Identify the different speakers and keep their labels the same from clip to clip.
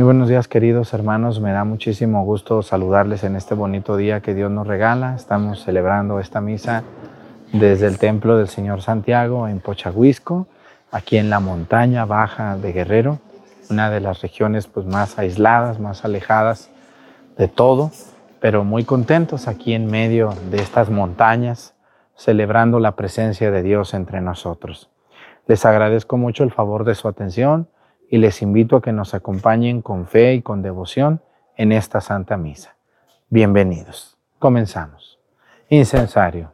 Speaker 1: Muy buenos días queridos hermanos, me da muchísimo gusto saludarles en este bonito día que Dios nos regala. Estamos celebrando esta misa desde el Templo del Señor Santiago en Pochahuisco, aquí en la montaña baja de Guerrero, una de las regiones pues, más aisladas, más alejadas de todo, pero muy contentos aquí en medio de estas montañas, celebrando la presencia de Dios entre nosotros. Les agradezco mucho el favor de su atención y les invito a que nos acompañen con fe y con devoción en esta Santa Misa. Bienvenidos. Comenzamos. Incensario.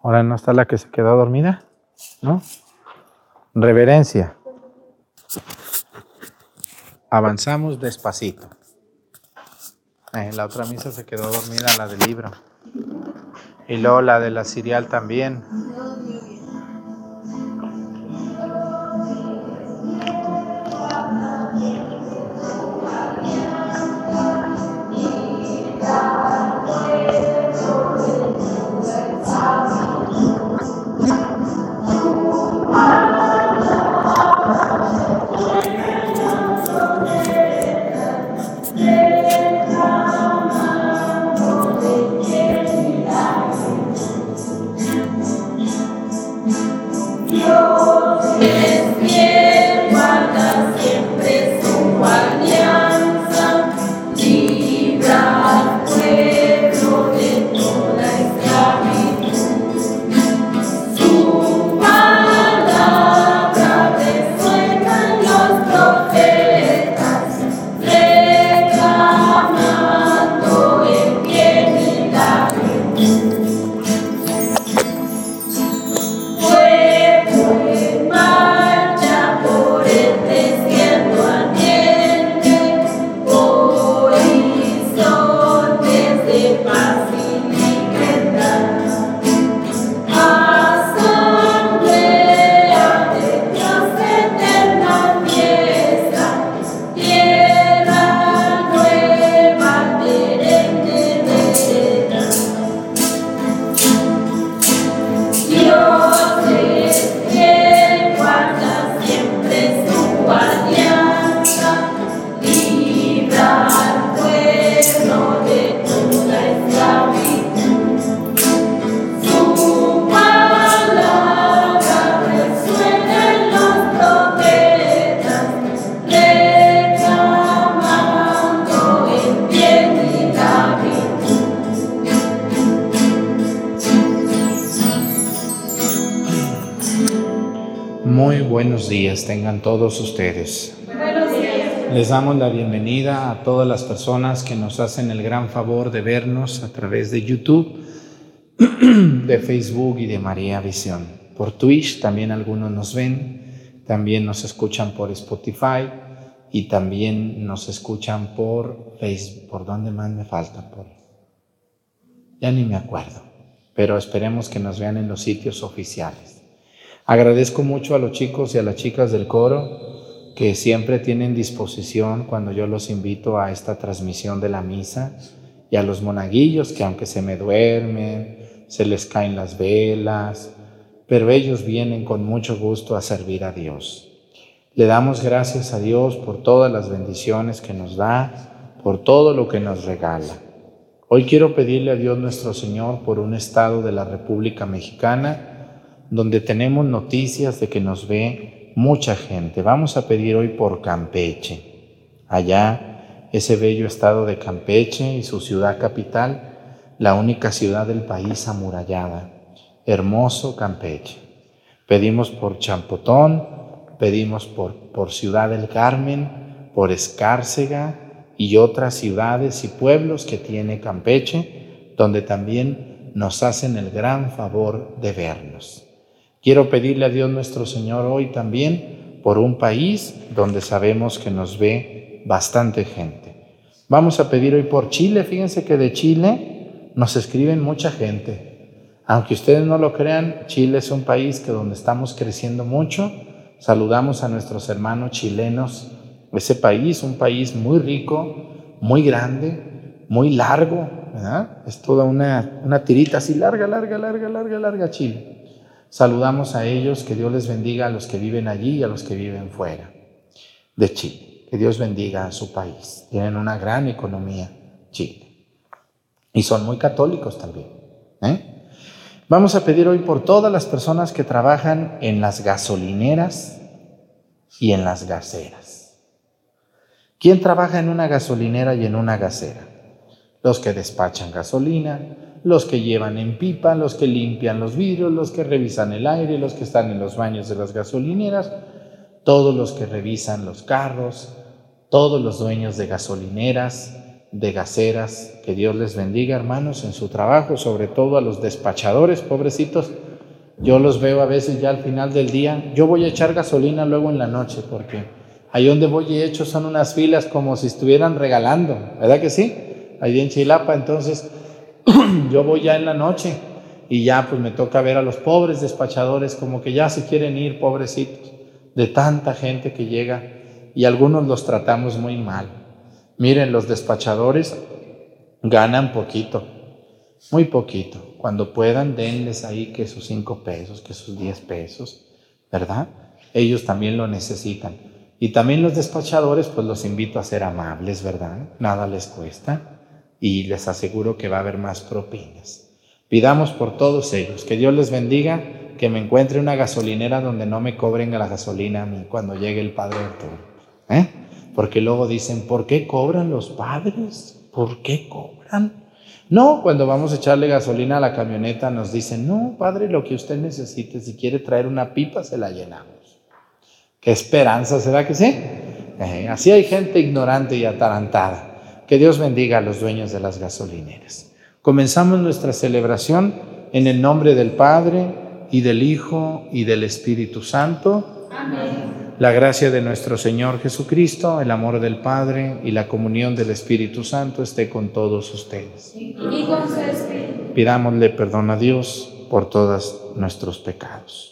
Speaker 1: Ahora no está la que se quedó dormida, ¿no? Reverencia. Avanzamos despacito. Eh, la otra misa se quedó dormida la del libro. Y luego la de la Sirial también. Todos ustedes. Les damos la bienvenida a todas las personas que nos hacen el gran favor de vernos a través de YouTube, de Facebook y de María Visión. Por Twitch también algunos nos ven, también nos escuchan por Spotify y también nos escuchan por Facebook. ¿Por dónde más me falta? Por... Ya ni me acuerdo, pero esperemos que nos vean en los sitios oficiales. Agradezco mucho a los chicos y a las chicas del coro que siempre tienen disposición cuando yo los invito a esta transmisión de la misa y a los monaguillos que aunque se me duermen, se les caen las velas, pero ellos vienen con mucho gusto a servir a Dios. Le damos gracias a Dios por todas las bendiciones que nos da, por todo lo que nos regala. Hoy quiero pedirle a Dios nuestro Señor por un estado de la República Mexicana, donde tenemos noticias de que nos ve mucha gente. Vamos a pedir hoy por Campeche. Allá, ese bello estado de Campeche y su ciudad capital, la única ciudad del país amurallada. Hermoso Campeche. Pedimos por Champotón, pedimos por, por Ciudad del Carmen, por Escárcega y otras ciudades y pueblos que tiene Campeche, donde también nos hacen el gran favor de vernos. Quiero pedirle a Dios nuestro Señor hoy también por un país donde sabemos que nos ve bastante gente. Vamos a pedir hoy por Chile. Fíjense que de Chile nos escriben mucha gente. Aunque ustedes no lo crean, Chile es un país que donde estamos creciendo mucho. Saludamos a nuestros hermanos chilenos. Ese país, un país muy rico, muy grande, muy largo, ¿verdad? Es toda una, una tirita así larga, larga, larga, larga, larga Chile. Saludamos a ellos, que Dios les bendiga a los que viven allí y a los que viven fuera de Chile. Que Dios bendiga a su país. Tienen una gran economía Chile. Y son muy católicos también. ¿eh? Vamos a pedir hoy por todas las personas que trabajan en las gasolineras y en las gaseras. ¿Quién trabaja en una gasolinera y en una gasera? Los que despachan gasolina, los que llevan en pipa, los que limpian los vidrios, los que revisan el aire, los que están en los baños de las gasolineras, todos los que revisan los carros, todos los dueños de gasolineras, de gaseras, que Dios les bendiga hermanos en su trabajo, sobre todo a los despachadores, pobrecitos. Yo los veo a veces ya al final del día. Yo voy a echar gasolina luego en la noche porque ahí donde voy y echo son unas filas como si estuvieran regalando, ¿verdad que sí? Ahí en Chilapa, entonces yo voy ya en la noche y ya pues me toca ver a los pobres despachadores como que ya se quieren ir, pobrecitos, de tanta gente que llega y algunos los tratamos muy mal. Miren, los despachadores ganan poquito, muy poquito. Cuando puedan, denles ahí que sus cinco pesos, que sus diez pesos, ¿verdad? Ellos también lo necesitan. Y también los despachadores, pues los invito a ser amables, ¿verdad? Nada les cuesta y les aseguro que va a haber más propinas. Pidamos por todos ellos, que Dios les bendiga, que me encuentre una gasolinera donde no me cobren la gasolina a mí cuando llegue el Padre Arturo. ¿eh? Porque luego dicen, ¿por qué cobran los padres? ¿Por qué cobran? No, cuando vamos a echarle gasolina a la camioneta nos dicen, no, padre, lo que usted necesite, si quiere traer una pipa, se la llenamos. Qué esperanza, ¿será que sí? Eh, así hay gente ignorante y atarantada. Que Dios bendiga a los dueños de las gasolineras. Comenzamos nuestra celebración en el nombre del Padre y del Hijo y del Espíritu Santo. Amén. La gracia de nuestro Señor Jesucristo, el amor del Padre y la comunión del Espíritu Santo esté con todos ustedes. Y con su espíritu. Pidámosle perdón a Dios por todos nuestros pecados.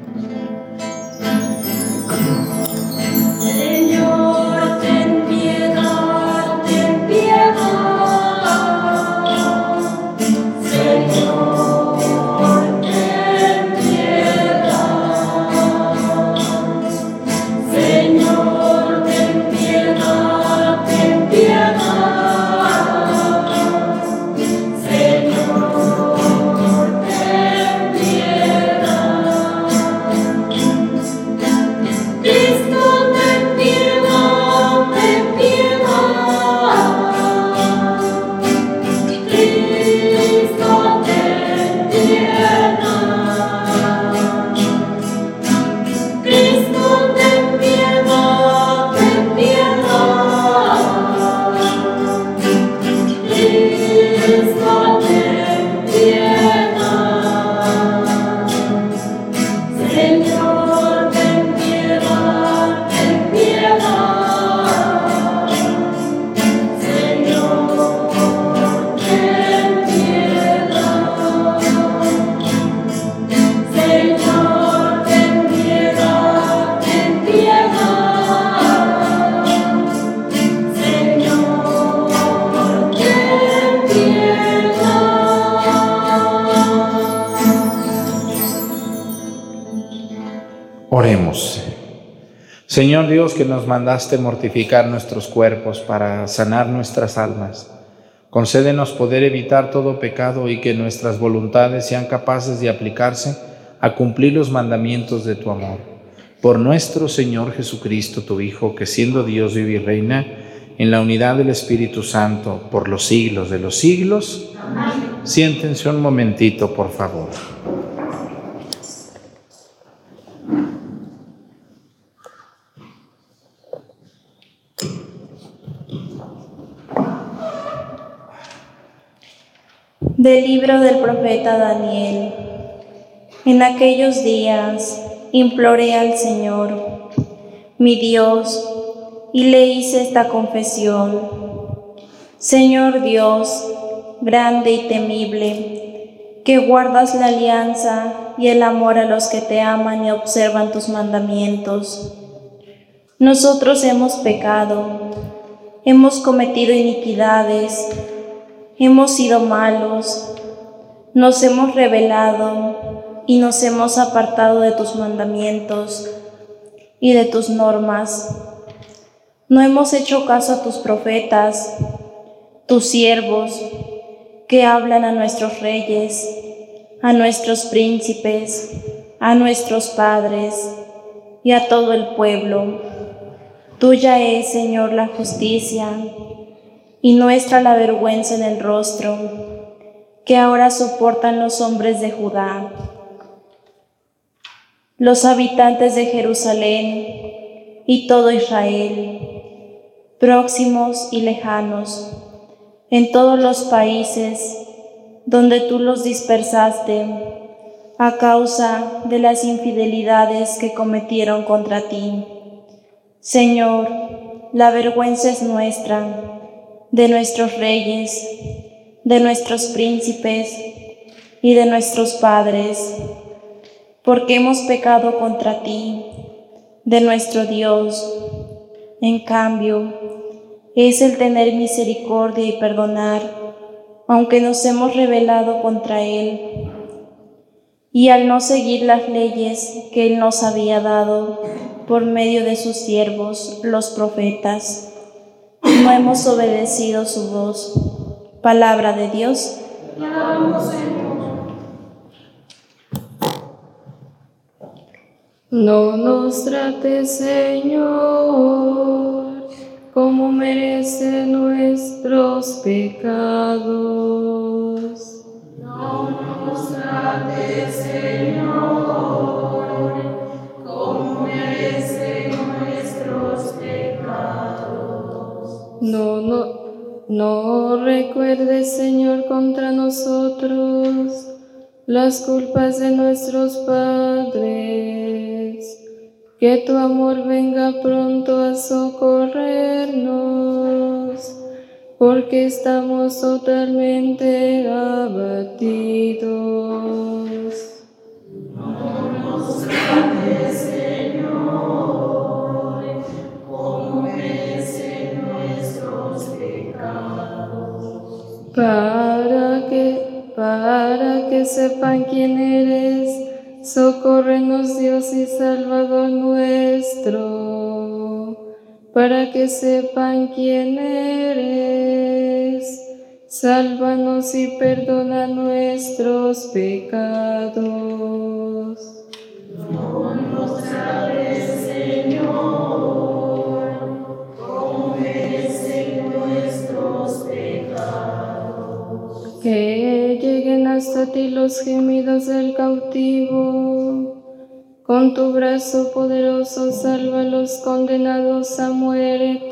Speaker 1: Señor Dios, que nos mandaste mortificar nuestros cuerpos para sanar nuestras almas, concédenos poder evitar todo pecado y que nuestras voluntades sean capaces de aplicarse a cumplir los mandamientos de tu amor. Por nuestro Señor Jesucristo, tu Hijo, que siendo Dios vive y reina en la unidad del Espíritu Santo por los siglos de los siglos. Siéntense un momentito, por favor.
Speaker 2: Del libro del profeta Daniel. En aquellos días imploré al Señor, mi Dios, y le hice esta confesión. Señor Dios, grande y temible, que guardas la alianza y el amor a los que te aman y observan tus mandamientos. Nosotros hemos pecado, hemos cometido iniquidades, hemos sido malos, nos hemos rebelado y nos hemos apartado de tus mandamientos y de tus normas. No hemos hecho caso a tus profetas, tus siervos, que hablan a nuestros reyes, a nuestros príncipes, a nuestros padres y a todo el pueblo. Tuya es, Señor, la justicia y nuestra la vergüenza en el rostro, que ahora soportan los hombres de Judá, los habitantes de Jerusalén y todo Israel, próximos y lejanos, en todos los países donde tú los dispersaste a causa de las infidelidades que cometieron contra ti. Señor, la vergüenza es nuestra de nuestros reyes, de nuestros príncipes y de nuestros padres, porque hemos pecado contra ti, de nuestro Dios. En cambio, es el tener misericordia y perdonar, aunque nos hemos rebelado contra Él. Y al no seguir las leyes que Él nos había dado por medio de sus siervos, los profetas, no hemos obedecido su voz. Palabra de Dios.
Speaker 3: No nos trate, Señor, como merece nuestros pecados.
Speaker 4: No nos trate, Señor,
Speaker 3: No, no, no recuerdes, Señor, contra nosotros las culpas de nuestros padres. Que tu amor venga pronto a socorrernos, porque estamos totalmente abatidos.
Speaker 4: No nos
Speaker 3: Para que, para que sepan quién eres, socórrenos Dios y Salvador nuestro. Para que sepan quién eres, sálvanos y perdona nuestros pecados. Hasta ti los gemidos del cautivo. Con tu brazo poderoso salva a los condenados a muerte.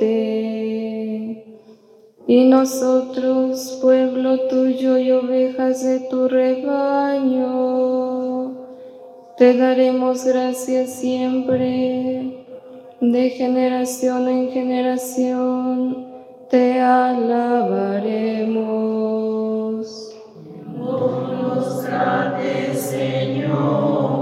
Speaker 3: Y nosotros, pueblo tuyo y ovejas de tu rebaño, te daremos gracias siempre, de generación en generación, te alabaremos.
Speaker 4: Señor,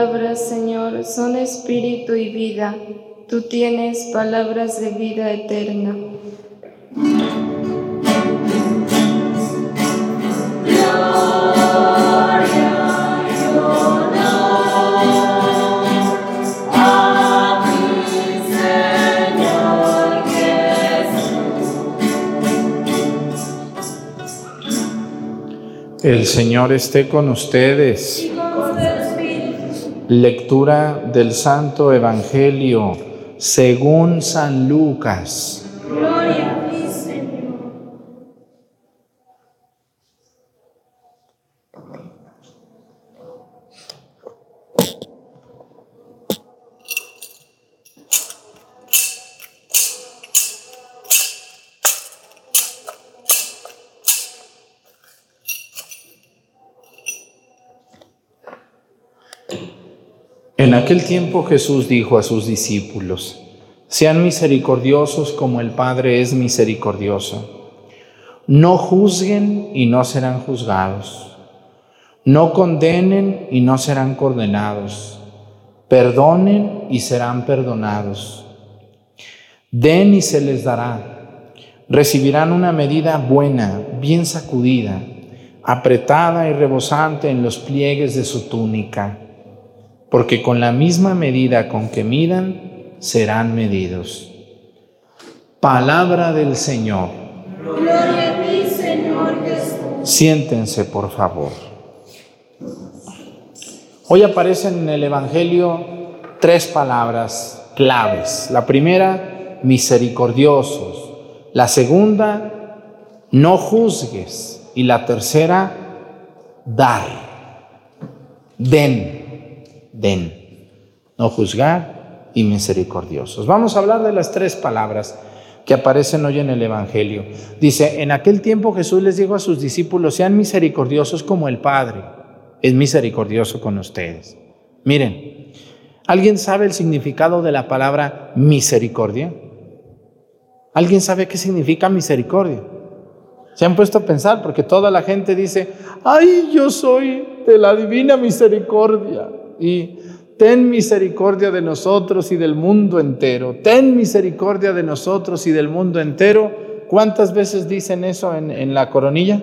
Speaker 3: palabras, Señor, son espíritu y vida. Tú tienes palabras de vida eterna.
Speaker 1: El Señor esté con ustedes. Lectura del Santo Evangelio según San Lucas. En aquel tiempo Jesús dijo a sus discípulos, sean misericordiosos como el Padre es misericordioso. No juzguen y no serán juzgados. No condenen y no serán condenados. Perdonen y serán perdonados. Den y se les dará. Recibirán una medida buena, bien sacudida, apretada y rebosante en los pliegues de su túnica porque con la misma medida con que midan, serán medidos. Palabra del Señor.
Speaker 2: Gloria a ti, Señor Jesús.
Speaker 1: Siéntense, por favor. Hoy aparecen en el Evangelio tres palabras claves. La primera, misericordiosos. La segunda, no juzgues. Y la tercera, dar. Den den, no juzgar y misericordiosos. Vamos a hablar de las tres palabras que aparecen hoy en el Evangelio. Dice, en aquel tiempo Jesús les dijo a sus discípulos, sean misericordiosos como el Padre es misericordioso con ustedes. Miren, ¿alguien sabe el significado de la palabra misericordia? ¿Alguien sabe qué significa misericordia? Se han puesto a pensar porque toda la gente dice, ay, yo soy de la divina misericordia y ten misericordia de nosotros y del mundo entero. Ten misericordia de nosotros y del mundo entero. ¿Cuántas veces dicen eso en, la coronilla?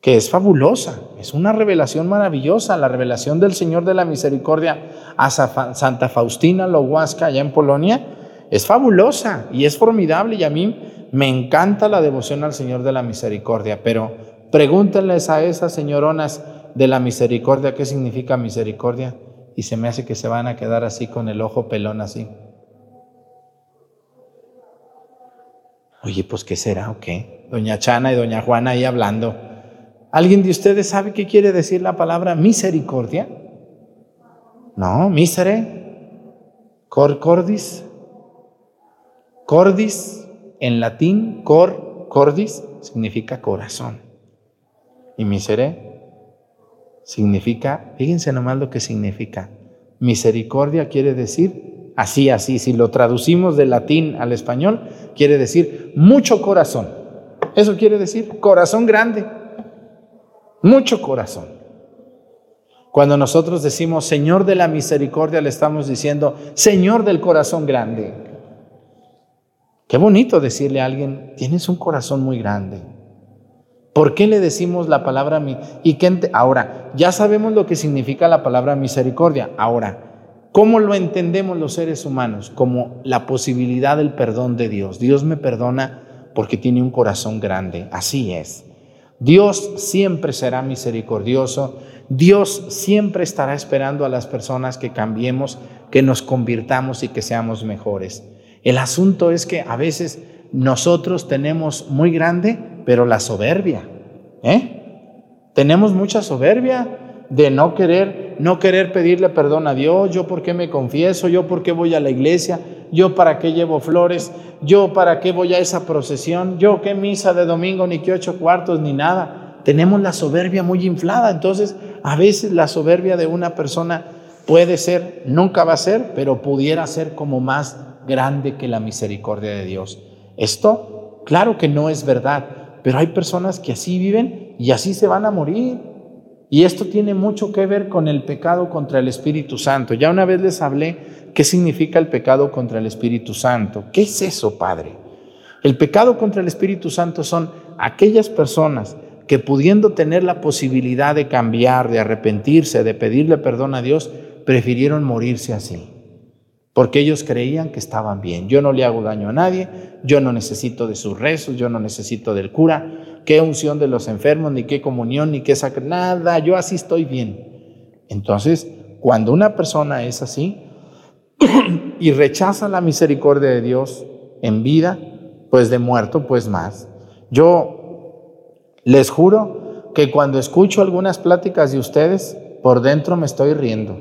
Speaker 1: Que es fabulosa, es una revelación maravillosa, la revelación del Señor de la Misericordia a Santa Faustina Loguasca allá en Polonia. Es fabulosa y es formidable y a mí me encanta la devoción al Señor de la Misericordia, pero pregúntenles a esas señoronas de la misericordia, ¿qué significa misericordia? Y se me hace que se van a quedar así con el ojo pelón así. Oye, pues ¿qué será o qué? Doña Chana y doña Juana ahí hablando. ¿Alguien de ustedes sabe qué quiere decir la palabra misericordia? No, misere, cor cordis, cordis en latín, cor, cordis significa corazón. Y misere significa, fíjense nomás lo que significa. Misericordia quiere decir, así, así, si lo traducimos del latín al español, quiere decir mucho corazón. Eso quiere decir corazón grande, mucho corazón. Cuando nosotros decimos Señor de la misericordia, le estamos diciendo Señor del corazón grande. Qué bonito decirle a alguien, tienes un corazón muy grande. ¿Por qué le decimos la palabra mi y qué ahora ya sabemos lo que significa la palabra misericordia. Ahora, ¿cómo lo entendemos los seres humanos? Como la posibilidad del perdón de Dios. Dios me perdona porque tiene un corazón grande. Así es. Dios siempre será misericordioso. Dios siempre estará esperando a las personas que cambiemos, que nos convirtamos y que seamos mejores. El asunto es que a veces nosotros tenemos muy grande, pero la soberbia. ¿eh? Tenemos mucha soberbia de no querer, no querer pedirle perdón a Dios. Yo por qué me confieso, yo por qué voy a la iglesia, yo para qué llevo flores, yo para qué voy a esa procesión, yo qué misa de domingo, ni qué ocho cuartos, ni nada. Tenemos la soberbia muy inflada. Entonces, a veces la soberbia de una persona puede ser, nunca va a ser, pero pudiera ser como más grande que la misericordia de Dios. Esto, claro que no es verdad, pero hay personas que así viven y así se van a morir. Y esto tiene mucho que ver con el pecado contra el Espíritu Santo. Ya una vez les hablé qué significa el pecado contra el Espíritu Santo. ¿Qué es eso, Padre? El pecado contra el Espíritu Santo son aquellas personas que pudiendo tener la posibilidad de cambiar, de arrepentirse, de pedirle perdón a Dios, prefirieron morirse así porque ellos creían que estaban bien. Yo no le hago daño a nadie, yo no necesito de sus rezos, yo no necesito del cura, qué unción de los enfermos, ni qué comunión, ni qué sacra, nada, yo así estoy bien. Entonces, cuando una persona es así y rechaza la misericordia de Dios en vida, pues de muerto, pues más. Yo les juro que cuando escucho algunas pláticas de ustedes, por dentro me estoy riendo.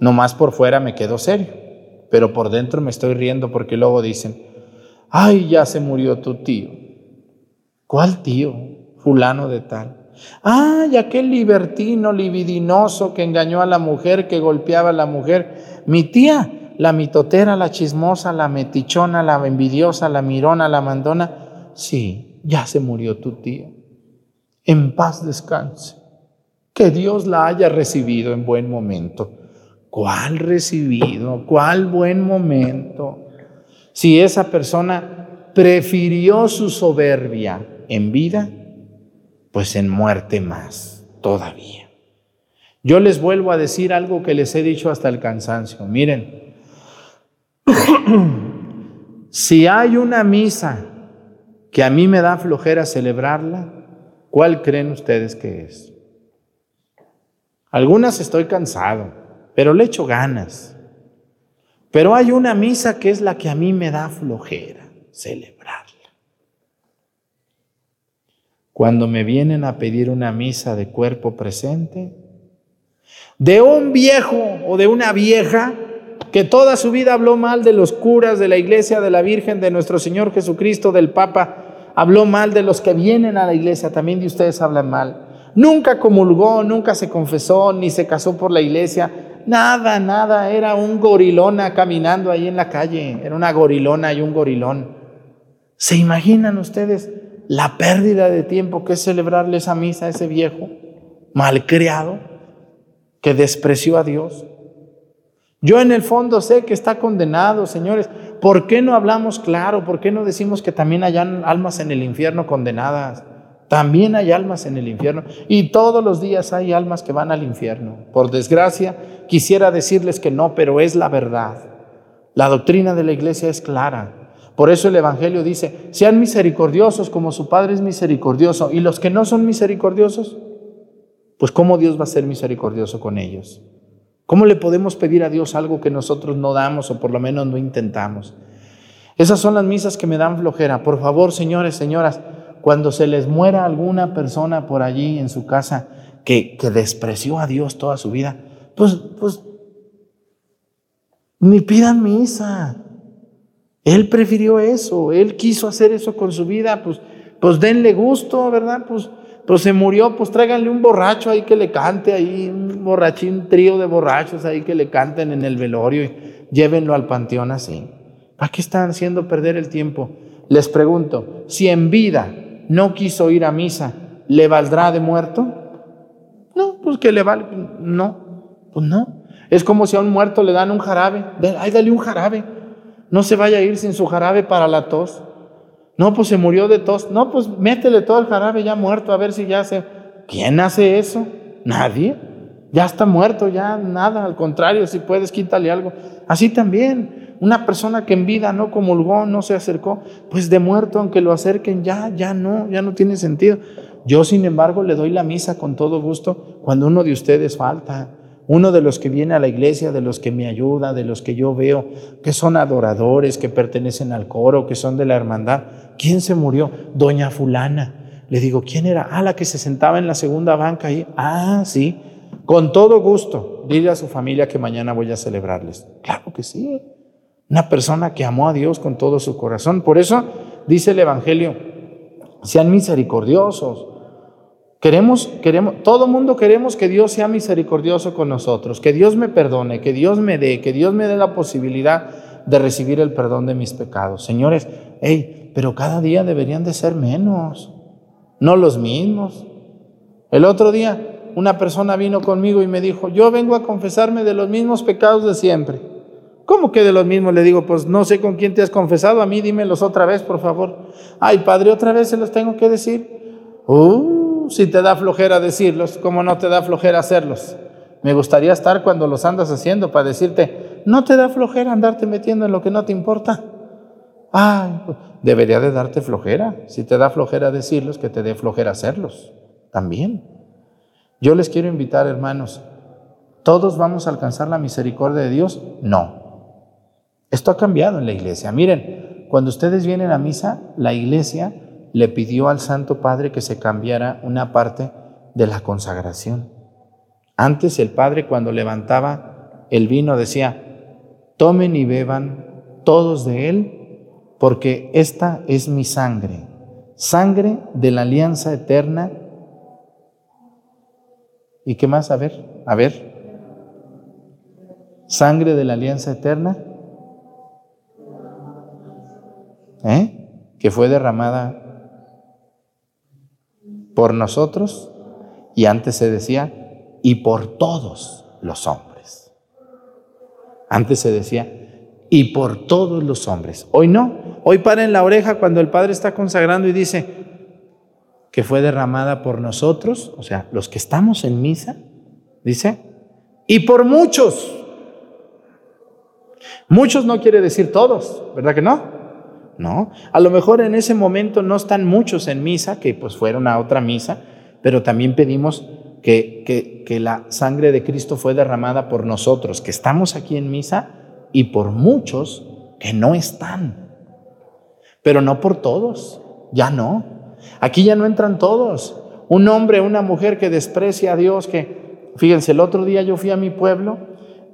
Speaker 1: Nomás por fuera me quedo serio, pero por dentro me estoy riendo porque luego dicen, ay, ya se murió tu tío. ¿Cuál tío? Fulano de tal. Ay, aquel libertino libidinoso que engañó a la mujer, que golpeaba a la mujer. Mi tía, la mitotera, la chismosa, la metichona, la envidiosa, la mirona, la mandona. Sí, ya se murió tu tía. En paz descanse. Que Dios la haya recibido en buen momento. ¿Cuál recibido? ¿Cuál buen momento? Si esa persona prefirió su soberbia en vida, pues en muerte más todavía. Yo les vuelvo a decir algo que les he dicho hasta el cansancio. Miren, si hay una misa que a mí me da flojera celebrarla, ¿cuál creen ustedes que es? Algunas estoy cansado, pero le echo ganas. Pero hay una misa que es la que a mí me da flojera celebrarla. Cuando me vienen a pedir una misa de cuerpo presente, de un viejo o de una vieja que toda su vida habló mal de los curas, de la iglesia, de la Virgen, de nuestro Señor Jesucristo, del Papa, habló mal de los que vienen a la iglesia, también de ustedes hablan mal. Nunca comulgó, nunca se confesó, ni se casó por la iglesia, Nada, nada, era un gorilona caminando ahí en la calle, era una gorilona y un gorilón. ¿Se imaginan ustedes la pérdida de tiempo que es celebrarle esa misa a ese viejo malcriado que despreció a Dios? Yo en el fondo sé que está condenado, señores. ¿Por qué no hablamos claro? ¿Por qué no decimos que también hay almas en el infierno condenadas? También hay almas en el infierno y todos los días hay almas que van al infierno. Por desgracia, quisiera decirles que no, pero es la verdad. La doctrina de la iglesia es clara. Por eso el Evangelio dice, sean misericordiosos como su Padre es misericordioso. Y los que no son misericordiosos, pues ¿cómo Dios va a ser misericordioso con ellos? ¿Cómo le podemos pedir a Dios algo que nosotros no damos o por lo menos no intentamos? Esas son las misas que me dan flojera. Por favor, señores, señoras, cuando se les muera alguna persona por allí en su casa que, que despreció a Dios toda su vida, pues, pues, ni pidan misa. Él prefirió eso, él quiso hacer eso con su vida, pues, pues denle gusto, ¿verdad? Pues, pues se murió, pues tráiganle un borracho ahí que le cante, ahí un borrachín, un trío de borrachos ahí que le canten en el velorio y llévenlo al panteón así. ¿Para qué están haciendo perder el tiempo? Les pregunto, si en vida no quiso ir a misa, ¿le valdrá de muerto? No, pues que le vale. No, pues no. Es como si a un muerto le dan un jarabe. Ay, dale un jarabe. No se vaya a ir sin su jarabe para la tos. No, pues se murió de tos. No, pues métele todo el jarabe ya muerto a ver si ya se... ¿Quién hace eso? Nadie. Ya está muerto, ya nada. Al contrario, si puedes, quítale algo. Así también. Una persona que en vida no comulgó, no se acercó, pues de muerto, aunque lo acerquen, ya, ya no, ya no tiene sentido. Yo, sin embargo, le doy la misa con todo gusto cuando uno de ustedes falta. Uno de los que viene a la iglesia, de los que me ayuda, de los que yo veo, que son adoradores, que pertenecen al coro, que son de la hermandad. ¿Quién se murió? Doña fulana. Le digo, ¿quién era? Ah, la que se sentaba en la segunda banca ahí. Ah, sí. Con todo gusto, dile a su familia que mañana voy a celebrarles. Claro que sí. Una persona que amó a Dios con todo su corazón. Por eso dice el Evangelio, sean misericordiosos. Queremos, queremos, todo mundo queremos que Dios sea misericordioso con nosotros, que Dios me perdone, que Dios me dé, que Dios me dé la posibilidad de recibir el perdón de mis pecados. Señores, hey, pero cada día deberían de ser menos, no los mismos. El otro día una persona vino conmigo y me dijo, yo vengo a confesarme de los mismos pecados de siempre. ¿Cómo que de los mismos? Le digo, pues no sé con quién te has confesado, a mí dímelos otra vez, por favor. Ay, padre, otra vez se los tengo que decir. Uh, si te da flojera decirlos, ¿cómo no te da flojera hacerlos? Me gustaría estar cuando los andas haciendo para decirte, no te da flojera andarte metiendo en lo que no te importa. Ay, pues, debería de darte flojera. Si te da flojera decirlos, que te dé flojera hacerlos. También. Yo les quiero invitar, hermanos, ¿todos vamos a alcanzar la misericordia de Dios? No. Esto ha cambiado en la iglesia. Miren, cuando ustedes vienen a misa, la iglesia le pidió al Santo Padre que se cambiara una parte de la consagración. Antes el Padre cuando levantaba el vino decía, tomen y beban todos de él, porque esta es mi sangre, sangre de la alianza eterna. ¿Y qué más? A ver, a ver. Sangre de la alianza eterna. ¿Eh? Que fue derramada por nosotros y antes se decía y por todos los hombres. Antes se decía y por todos los hombres. Hoy no. Hoy para en la oreja cuando el Padre está consagrando y dice que fue derramada por nosotros, o sea, los que estamos en misa, dice, y por muchos. Muchos no quiere decir todos, ¿verdad que no? No. A lo mejor en ese momento no están muchos en misa, que pues fueron a otra misa, pero también pedimos que, que, que la sangre de Cristo fue derramada por nosotros, que estamos aquí en misa, y por muchos que no están. Pero no por todos, ya no. Aquí ya no entran todos. Un hombre, una mujer que desprecia a Dios, que, fíjense, el otro día yo fui a mi pueblo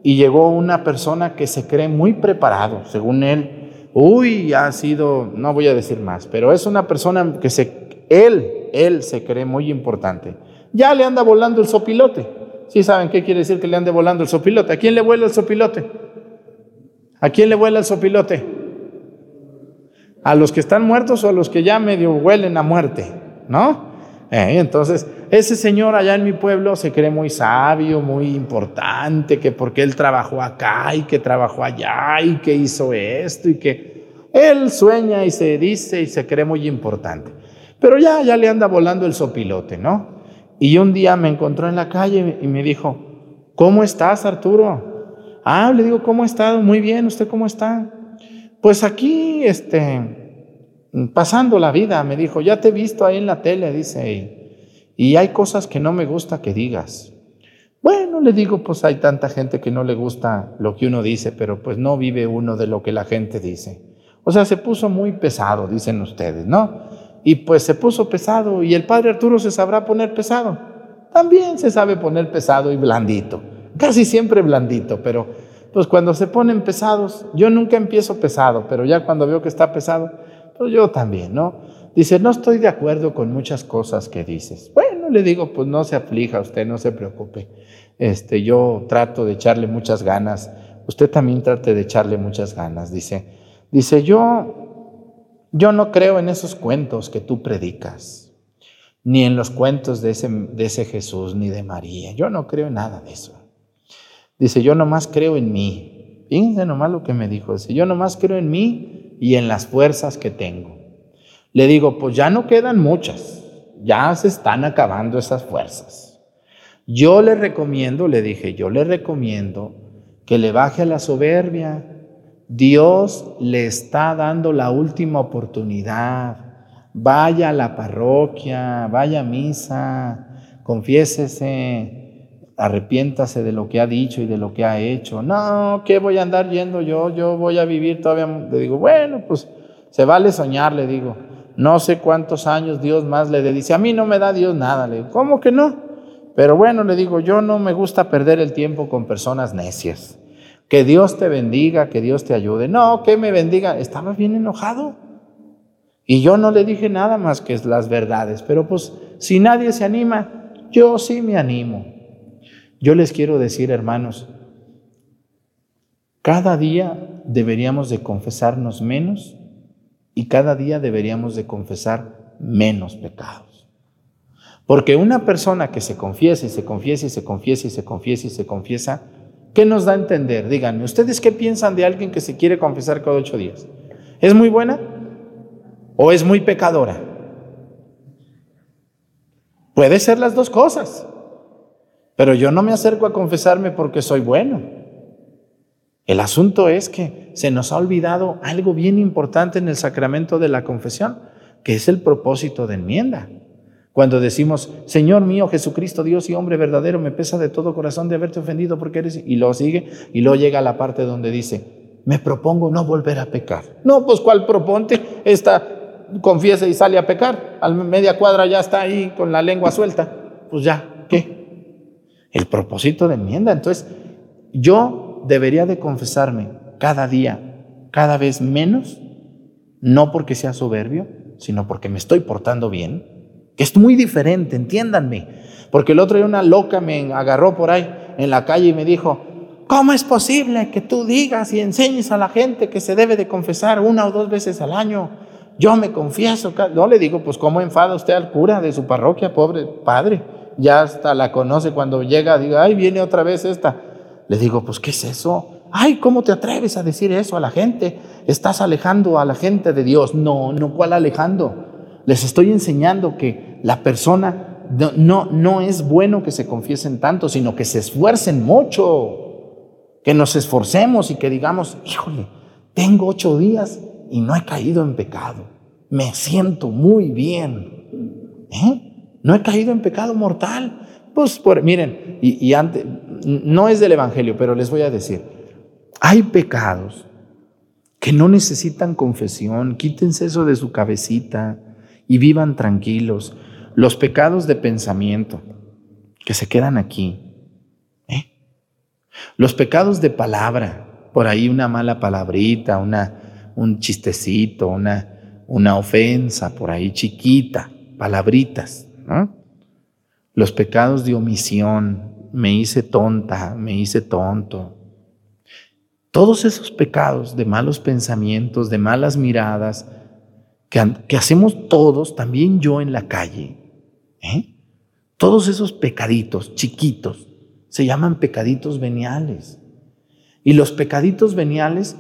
Speaker 1: y llegó una persona que se cree muy preparado, según él. Uy, ha sido, no voy a decir más, pero es una persona que se, él, él se cree muy importante. Ya le anda volando el sopilote. ¿Sí saben qué quiere decir que le ande volando el sopilote? ¿A quién le vuela el sopilote? ¿A quién le vuela el sopilote? ¿A los que están muertos o a los que ya medio huelen a muerte? ¿No? Eh, entonces, ese señor allá en mi pueblo se cree muy sabio, muy importante, que porque él trabajó acá y que trabajó allá y que hizo esto y que él sueña y se dice y se cree muy importante. Pero ya, ya le anda volando el sopilote, ¿no? Y un día me encontró en la calle y me dijo, ¿cómo estás, Arturo? Ah, le digo, ¿cómo ha estado? Muy bien, ¿usted cómo está? Pues aquí, este, pasando la vida, me dijo, ya te he visto ahí en la tele, dice, y hay cosas que no me gusta que digas. Bueno, le digo, pues hay tanta gente que no le gusta lo que uno dice, pero pues no vive uno de lo que la gente dice. O sea, se puso muy pesado, dicen ustedes, ¿no? Y pues se puso pesado y el padre Arturo se sabrá poner pesado. También se sabe poner pesado y blandito, casi siempre blandito, pero pues cuando se ponen pesados, yo nunca empiezo pesado, pero ya cuando veo que está pesado, pues yo también, ¿no? Dice, no estoy de acuerdo con muchas cosas que dices. Bueno, le digo, pues no se aflija usted, no se preocupe. Este, yo trato de echarle muchas ganas. Usted también trate de echarle muchas ganas. Dice, dice, yo, yo no creo en esos cuentos que tú predicas, ni en los cuentos de ese, de ese Jesús, ni de María. Yo no creo en nada de eso. Dice, yo nomás creo en mí. Fíjense nomás lo que me dijo. Dice, yo nomás creo en mí y en las fuerzas que tengo. Le digo, pues ya no quedan muchas. Ya se están acabando esas fuerzas. Yo le recomiendo, le dije, yo le recomiendo que le baje a la soberbia. Dios le está dando la última oportunidad. Vaya a la parroquia, vaya a misa, confiésese, arrepiéntase de lo que ha dicho y de lo que ha hecho. No, ¿qué voy a andar yendo yo? Yo voy a vivir todavía. Le digo, bueno, pues se vale soñar, le digo. No sé cuántos años Dios más le dice. A mí no me da Dios nada. Le digo, ¿cómo que no? Pero bueno, le digo, yo no me gusta perder el tiempo con personas necias. Que Dios te bendiga, que Dios te ayude. No, que me bendiga. Estaba bien enojado. Y yo no le dije nada más que las verdades. Pero pues si nadie se anima, yo sí me animo. Yo les quiero decir, hermanos, cada día deberíamos de confesarnos menos y cada día deberíamos de confesar menos pecados. Porque una persona que se confiesa y se confiesa y se confiesa y se confiesa y se confiesa, ¿qué nos da a entender? Díganme, ¿ustedes qué piensan de alguien que se quiere confesar cada ocho días? ¿Es muy buena o es muy pecadora? Puede ser las dos cosas. Pero yo no me acerco a confesarme porque soy bueno. El asunto es que se nos ha olvidado algo bien importante en el sacramento de la confesión, que es el propósito de enmienda. Cuando decimos, Señor mío, Jesucristo, Dios y hombre verdadero, me pesa de todo corazón de haberte ofendido porque eres... Y luego sigue, y luego llega a la parte donde dice, me propongo no volver a pecar. No, pues ¿cuál proponte? Esta confiesa y sale a pecar. A media cuadra ya está ahí con la lengua suelta. Pues ya, ¿qué? El propósito de enmienda. Entonces, yo debería de confesarme cada día, cada vez menos, no porque sea soberbio, sino porque me estoy portando bien que es muy diferente, entiéndanme. Porque el otro día una loca me agarró por ahí en la calle y me dijo, ¿cómo es posible que tú digas y enseñes a la gente que se debe de confesar una o dos veces al año? Yo me confieso. No le digo, pues ¿cómo enfada usted al cura de su parroquia, pobre padre? Ya hasta la conoce cuando llega, diga, ay, viene otra vez esta. Le digo, pues ¿qué es eso? Ay, ¿cómo te atreves a decir eso a la gente? Estás alejando a la gente de Dios. No, no, ¿cuál alejando? Les estoy enseñando que la persona no, no es bueno que se confiesen tanto, sino que se esfuercen mucho, que nos esforcemos y que digamos, híjole, tengo ocho días y no he caído en pecado. Me siento muy bien. ¿Eh? No he caído en pecado mortal. Pues miren, y antes, no es del Evangelio, pero les voy a decir, hay pecados que no necesitan confesión, quítense eso de su cabecita y vivan tranquilos. Los pecados de pensamiento que se quedan aquí. ¿eh? Los pecados de palabra, por ahí una mala palabrita, una, un chistecito, una, una ofensa, por ahí chiquita, palabritas. Los pecados de omisión, me hice tonta, me hice tonto. Todos esos pecados de malos pensamientos, de malas miradas, que, hacemos todos, también yo en la calle. ¿eh? Todos esos pecaditos chiquitos se llaman pecaditos veniales. Y los pecaditos veniales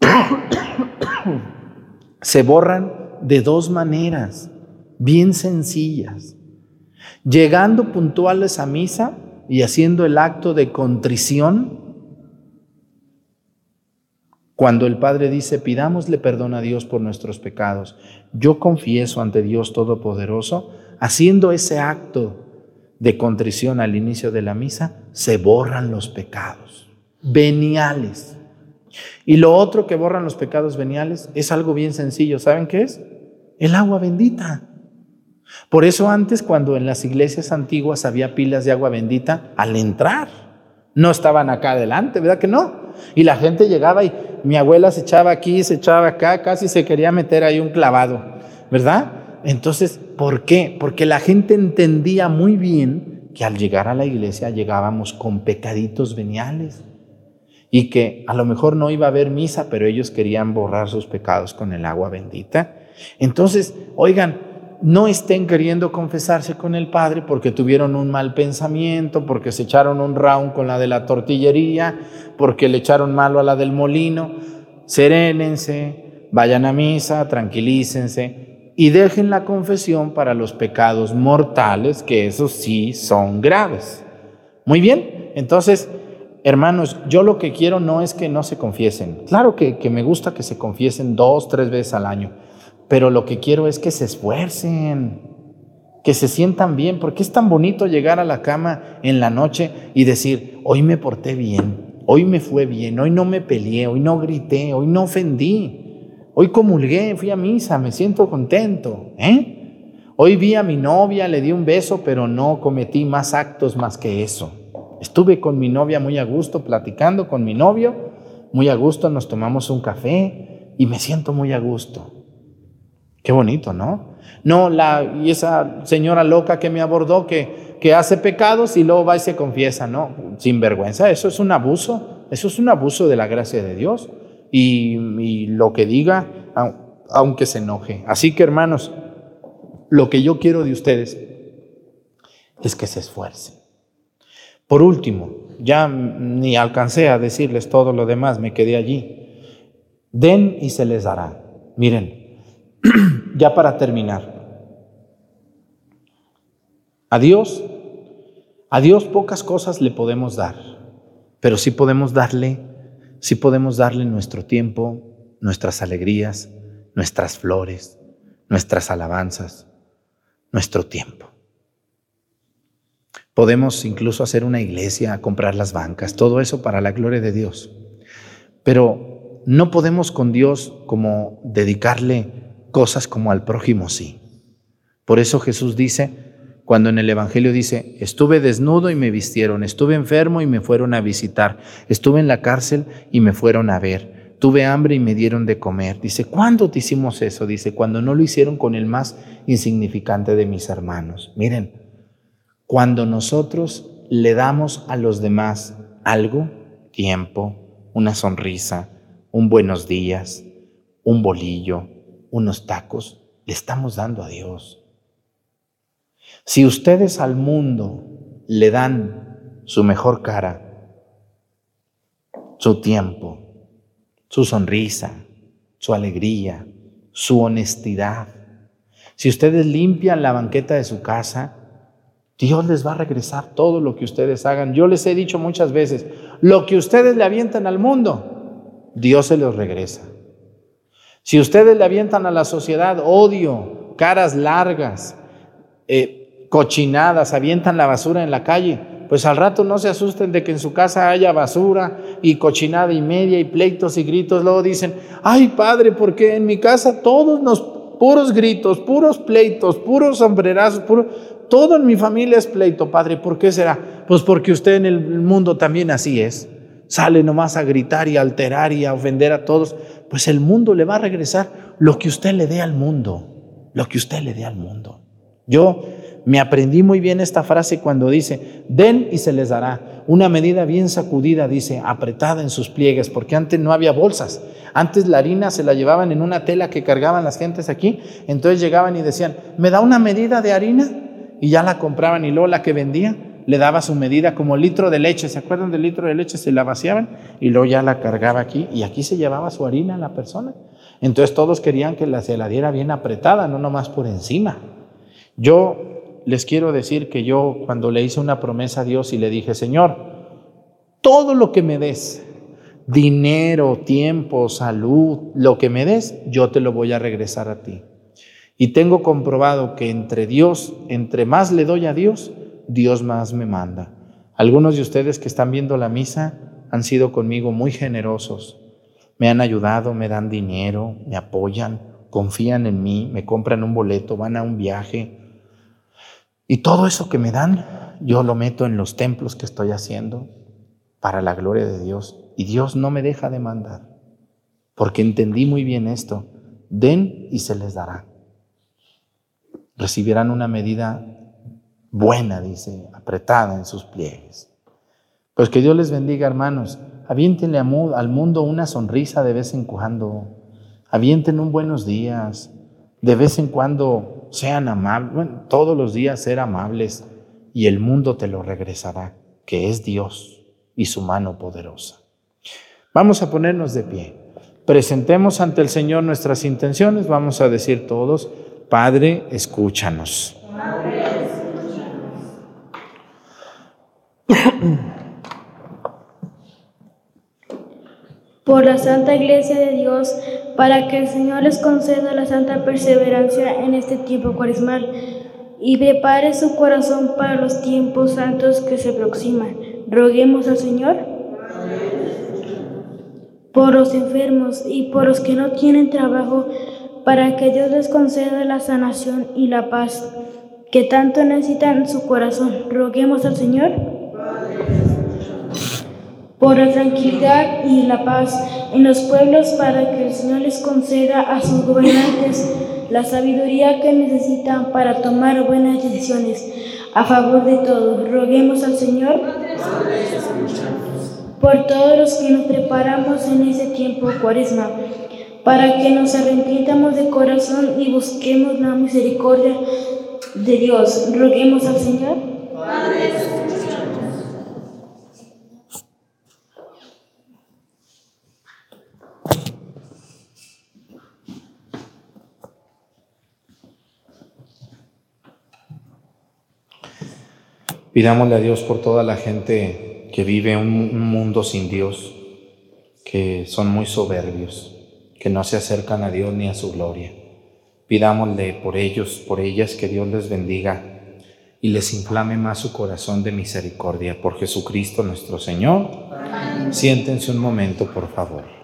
Speaker 1: se borran de dos maneras, bien sencillas. Llegando puntuales a misa y haciendo el acto de contrición cuando el Padre dice, pidámosle perdón a Dios por nuestros pecados, yo confieso ante Dios Todopoderoso, haciendo ese acto de contrición al inicio de la misa, se borran los pecados veniales. Y lo otro que borran los pecados veniales es algo bien sencillo. ¿Saben qué es? El agua bendita. Por eso antes cuando en las iglesias antiguas había pilas de agua bendita, al entrar, no estaban acá adelante, ¿verdad que no? Y la gente llegaba y mi abuela se echaba aquí, se echaba acá, casi se quería meter ahí un clavado, ¿verdad? Entonces, ¿por qué? Porque la gente entendía muy bien que al llegar a la iglesia llegábamos con pecaditos veniales y que a lo mejor no iba a haber misa, pero ellos querían borrar sus pecados con el agua bendita. Entonces, oigan, no estén queriendo confesarse con el Padre porque tuvieron un mal pensamiento, porque se echaron un round con la de la tortillería, porque le echaron malo a la del molino. Serénense, vayan a misa, tranquilícense y dejen la confesión para los pecados mortales, que esos sí son graves. Muy bien, entonces, hermanos, yo lo que quiero no es que no se confiesen. Claro que, que me gusta que se confiesen dos, tres veces al año pero lo que quiero es que se esfuercen, que se sientan bien, porque es tan bonito llegar a la cama en la noche y decir, hoy me porté bien, hoy me fue bien, hoy no me peleé, hoy no grité, hoy no ofendí, hoy comulgué, fui a misa, me siento contento. ¿eh? Hoy vi a mi novia, le di un beso, pero no cometí más actos más que eso. Estuve con mi novia muy a gusto, platicando con mi novio, muy a gusto, nos tomamos un café y me siento muy a gusto. Qué bonito, ¿no? No, la, y esa señora loca que me abordó que, que hace pecados y luego va y se confiesa, no, sin vergüenza, eso es un abuso, eso es un abuso de la gracia de Dios. Y, y lo que diga, aunque se enoje. Así que hermanos, lo que yo quiero de ustedes es que se esfuercen. Por último, ya ni alcancé a decirles todo lo demás, me quedé allí. Den y se les dará. Miren, ya para terminar. A Dios, a Dios pocas cosas le podemos dar, pero sí podemos darle sí podemos darle nuestro tiempo, nuestras alegrías, nuestras flores, nuestras alabanzas, nuestro tiempo. Podemos incluso hacer una iglesia, comprar las bancas, todo eso para la gloria de Dios. Pero no podemos con Dios como dedicarle cosas como al prójimo sí. Por eso Jesús dice, cuando en el Evangelio dice, estuve desnudo y me vistieron, estuve enfermo y me fueron a visitar, estuve en la cárcel y me fueron a ver, tuve hambre y me dieron de comer. Dice, ¿cuándo te hicimos eso? Dice, cuando no lo hicieron con el más insignificante de mis hermanos. Miren, cuando nosotros le damos a los demás algo, tiempo, una sonrisa, un buenos días, un bolillo, unos tacos, le estamos dando a Dios. Si ustedes al mundo le dan su mejor cara, su tiempo, su sonrisa, su alegría, su honestidad, si ustedes limpian la banqueta de su casa, Dios les va a regresar todo lo que ustedes hagan. Yo les he dicho muchas veces, lo que ustedes le avientan al mundo, Dios se los regresa. Si ustedes le avientan a la sociedad odio, caras largas, eh, cochinadas, avientan la basura en la calle, pues al rato no se asusten de que en su casa haya basura y cochinada y media y pleitos y gritos. Luego dicen, ay padre, porque en mi casa todos nos, puros gritos, puros pleitos, puros sombrerazos, puro, todo en mi familia es pleito, padre. ¿Por qué será? Pues porque usted en el mundo también así es. Sale nomás a gritar y a alterar y a ofender a todos. Pues el mundo le va a regresar lo que usted le dé al mundo. Lo que usted le dé al mundo. Yo me aprendí muy bien esta frase cuando dice, den y se les dará. Una medida bien sacudida, dice, apretada en sus pliegues, porque antes no había bolsas. Antes la harina se la llevaban en una tela que cargaban las gentes aquí. Entonces llegaban y decían, ¿me da una medida de harina? y ya la compraban y luego la que vendía le daba su medida como litro de leche, ¿se acuerdan del litro de leche? Se la vaciaban y luego ya la cargaba aquí y aquí se llevaba su harina la persona. Entonces todos querían que la, se la diera bien apretada, no nomás por encima. Yo les quiero decir que yo cuando le hice una promesa a Dios y le dije, Señor, todo lo que me des, dinero, tiempo, salud, lo que me des, yo te lo voy a regresar a ti. Y tengo comprobado que entre Dios, entre más le doy a Dios, Dios más me manda. Algunos de ustedes que están viendo la misa han sido conmigo muy generosos. Me han ayudado, me dan dinero, me apoyan, confían en mí, me compran un boleto, van a un viaje. Y todo eso que me dan, yo lo meto en los templos que estoy haciendo para la gloria de Dios. Y Dios no me deja de mandar, porque entendí muy bien esto. Den y se les dará recibirán una medida buena, dice, apretada en sus pliegues. Pues que Dios les bendiga, hermanos. Aviéntenle al mundo una sonrisa de vez en cuando. Avienten un buenos días. De vez en cuando sean amables. Bueno, todos los días ser amables. Y el mundo te lo regresará, que es Dios y su mano poderosa. Vamos a ponernos de pie. Presentemos ante el Señor nuestras intenciones. Vamos a decir todos. Padre, escúchanos.
Speaker 5: Por la Santa Iglesia de Dios, para que el Señor les conceda la santa perseverancia en este tiempo cuaresmal y prepare su corazón para los tiempos santos que se aproximan. Roguemos al Señor por los enfermos y por los que no tienen trabajo, para que Dios les conceda la sanación y la paz que tanto necesitan su corazón. Roguemos al Señor por la tranquilidad y la paz en los pueblos para que el Señor les conceda a sus gobernantes la sabiduría que necesitan para tomar buenas decisiones a favor de todos. Roguemos al Señor por todos los que nos preparamos en ese tiempo cuaresma para que nos arrepintamos de corazón y busquemos la misericordia de Dios. Roguemos al Señor.
Speaker 1: Pidámosle a Dios por toda la gente que vive un mundo sin Dios
Speaker 3: que son muy soberbios, que no se acercan a Dios ni a su gloria. Pidámosle por ellos, por ellas, que Dios les bendiga y les inflame más su corazón de misericordia. Por Jesucristo nuestro Señor. Siéntense un momento, por favor.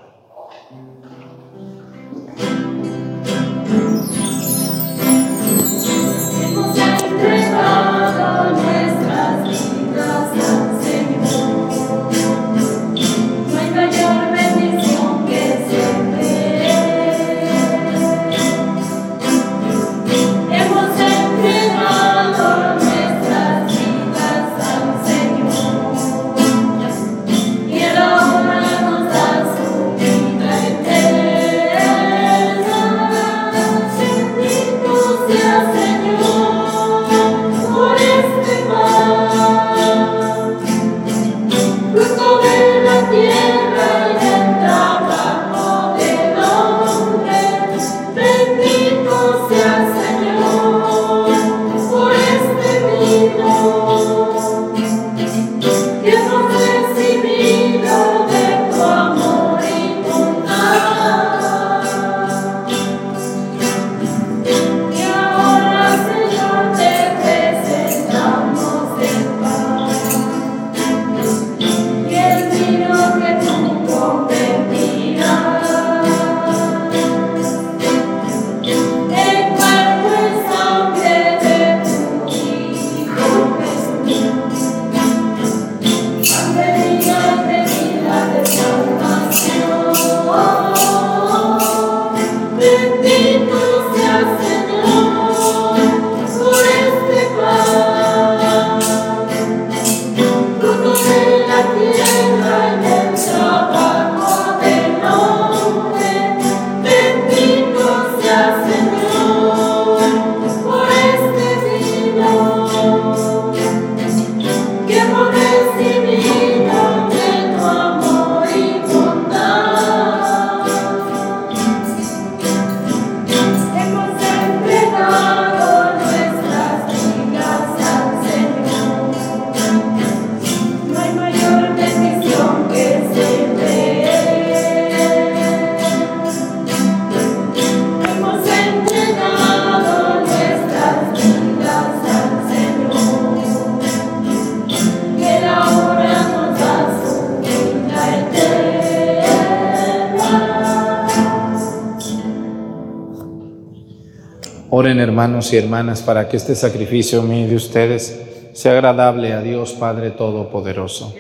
Speaker 3: Hermanos y hermanas para que este sacrificio mío de ustedes sea agradable a Dios Padre Todopoderoso.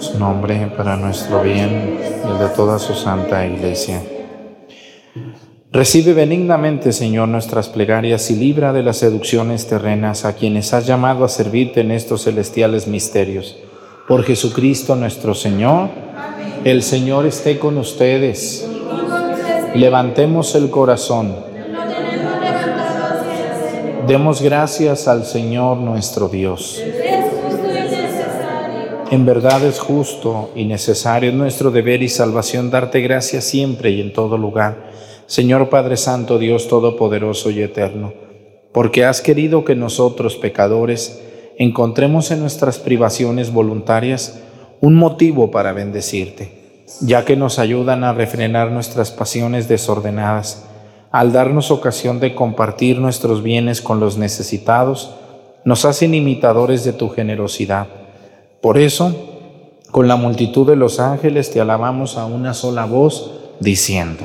Speaker 3: Su nombre para nuestro bien y el de toda su santa iglesia. Recibe benignamente, Señor, nuestras plegarias y libra de las seducciones terrenas a quienes has llamado a servirte en estos celestiales misterios. Por Jesucristo nuestro Señor, el Señor esté con ustedes. Levantemos el corazón. Demos gracias al Señor nuestro Dios. En verdad es justo y necesario, es nuestro deber y salvación darte gracias siempre y en todo lugar, Señor Padre Santo, Dios Todopoderoso y Eterno, porque has querido que nosotros, pecadores, encontremos en nuestras privaciones voluntarias un motivo para bendecirte, ya que nos ayudan a refrenar nuestras pasiones desordenadas, al darnos ocasión de compartir nuestros bienes con los necesitados, nos hacen imitadores de tu generosidad. Por eso, con la multitud de los ángeles te alabamos a una sola voz, diciendo,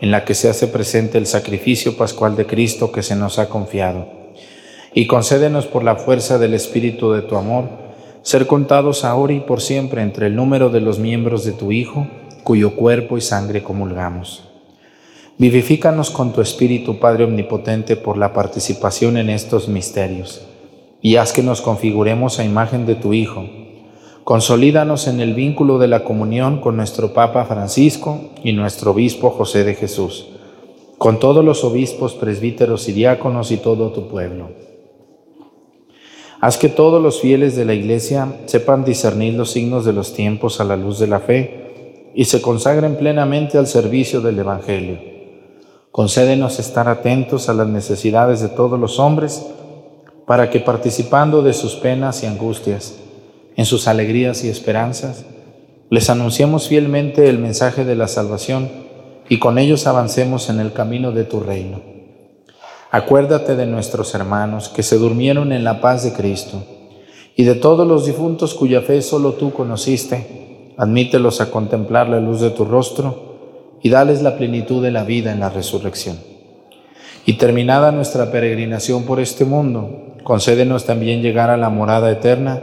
Speaker 1: en la que se hace presente el sacrificio pascual de Cristo que se nos ha confiado. Y concédenos por la fuerza del Espíritu de tu amor, ser contados ahora y por siempre entre el número de los miembros de tu Hijo, cuyo cuerpo y sangre comulgamos. Vivifícanos con tu Espíritu, Padre Omnipotente, por la participación en estos misterios, y haz que nos configuremos a imagen de tu Hijo Consolídanos en el vínculo de la comunión con nuestro Papa Francisco y nuestro Obispo José de Jesús, con todos los obispos, presbíteros y diáconos y todo tu pueblo. Haz que todos los fieles de la Iglesia sepan discernir los signos de los tiempos a la luz de la fe y se consagren plenamente al servicio del Evangelio. Concédenos estar atentos a las necesidades de todos los hombres, para que participando de sus penas y angustias, en sus alegrías y esperanzas, les anunciemos fielmente el mensaje de la salvación y con ellos avancemos en el camino de tu reino. Acuérdate de nuestros hermanos que se durmieron en la paz de Cristo y de todos los difuntos cuya fe solo tú conociste. Admítelos a contemplar la luz de tu rostro y dales la plenitud de la vida en la resurrección. Y terminada nuestra peregrinación por este mundo, concédenos también llegar a la morada eterna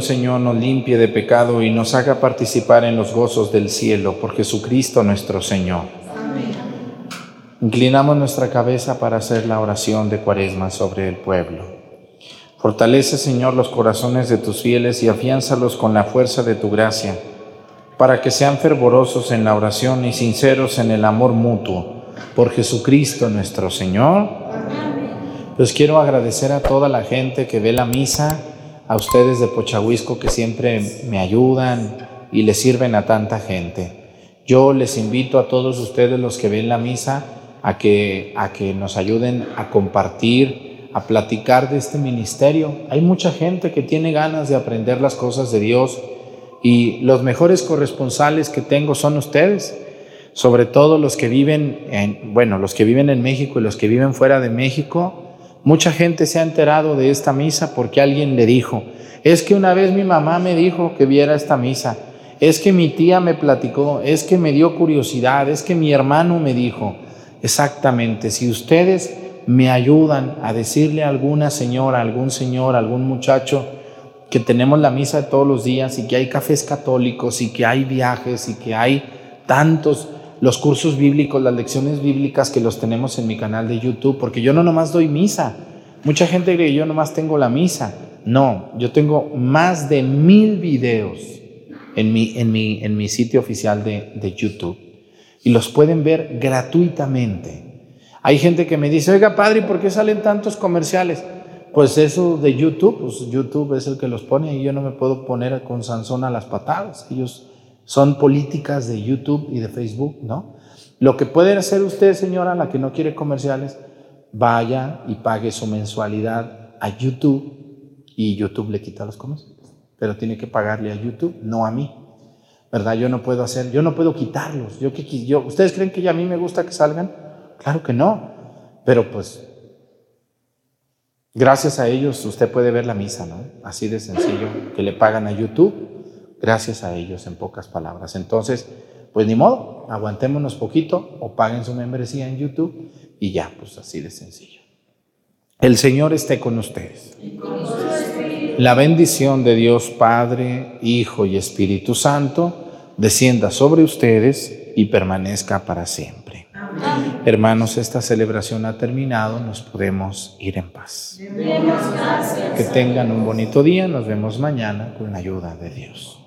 Speaker 1: Señor, nos limpie de pecado y nos haga participar en los gozos del cielo por Jesucristo nuestro Señor. Inclinamos nuestra cabeza para hacer la oración de cuaresma sobre el pueblo. Fortalece, Señor, los corazones de tus fieles y afiánzalos con la fuerza de tu gracia, para que sean fervorosos en la oración y sinceros en el amor mutuo. Por Jesucristo nuestro Señor. Pues quiero agradecer a toda la gente que ve la misa, a ustedes de Pochahuisco que siempre me ayudan y le sirven a tanta gente. Yo les invito a todos ustedes los que ven la misa a que, a que nos ayuden a compartir, a platicar de este ministerio. Hay mucha gente que tiene ganas de aprender las cosas de Dios y los mejores corresponsales que tengo son ustedes, sobre todo los que viven en, bueno, los que viven en México y los que viven fuera de México. Mucha gente se ha enterado de esta misa porque alguien le dijo, es que una vez mi mamá me dijo que viera esta misa, es que mi tía me platicó, es que me dio curiosidad, es que mi hermano me dijo. Exactamente, si ustedes me ayudan a decirle a alguna señora, algún señor, algún muchacho que tenemos la misa todos los días y que hay cafés católicos y que hay viajes y que hay tantos los cursos bíblicos, las lecciones bíblicas que los tenemos en mi canal de YouTube, porque yo no nomás doy misa. Mucha gente cree que yo nomás tengo la misa. No, yo tengo más de mil videos en mi, en mi, en mi sitio oficial de, de YouTube y los pueden ver gratuitamente. Hay gente que me dice, oiga padre, ¿por qué salen tantos comerciales? Pues eso de YouTube, pues YouTube es el que los pone y yo no me puedo poner con Sansón a las patadas. Ellos son políticas de YouTube y de Facebook, ¿no? Lo que puede hacer usted, señora, la que no quiere comerciales, vaya y pague su mensualidad a YouTube y YouTube le quita los comerciales. Pero tiene que pagarle a YouTube, no a mí. ¿verdad? Yo no puedo hacer, yo no puedo quitarlos. Yo, ¿Ustedes creen que a mí me gusta que salgan? Claro que no. Pero pues, gracias a ellos usted puede ver la misa, ¿no? Así de sencillo, que le pagan a YouTube, gracias a ellos, en pocas palabras. Entonces, pues ni modo, aguantémonos poquito o paguen su membresía en YouTube y ya, pues así de sencillo. El Señor esté con ustedes. La bendición de Dios Padre, Hijo y Espíritu Santo descienda sobre ustedes y permanezca para siempre. Hermanos, esta celebración ha terminado, nos podemos ir en paz. Que tengan un bonito día, nos vemos mañana con la ayuda de Dios.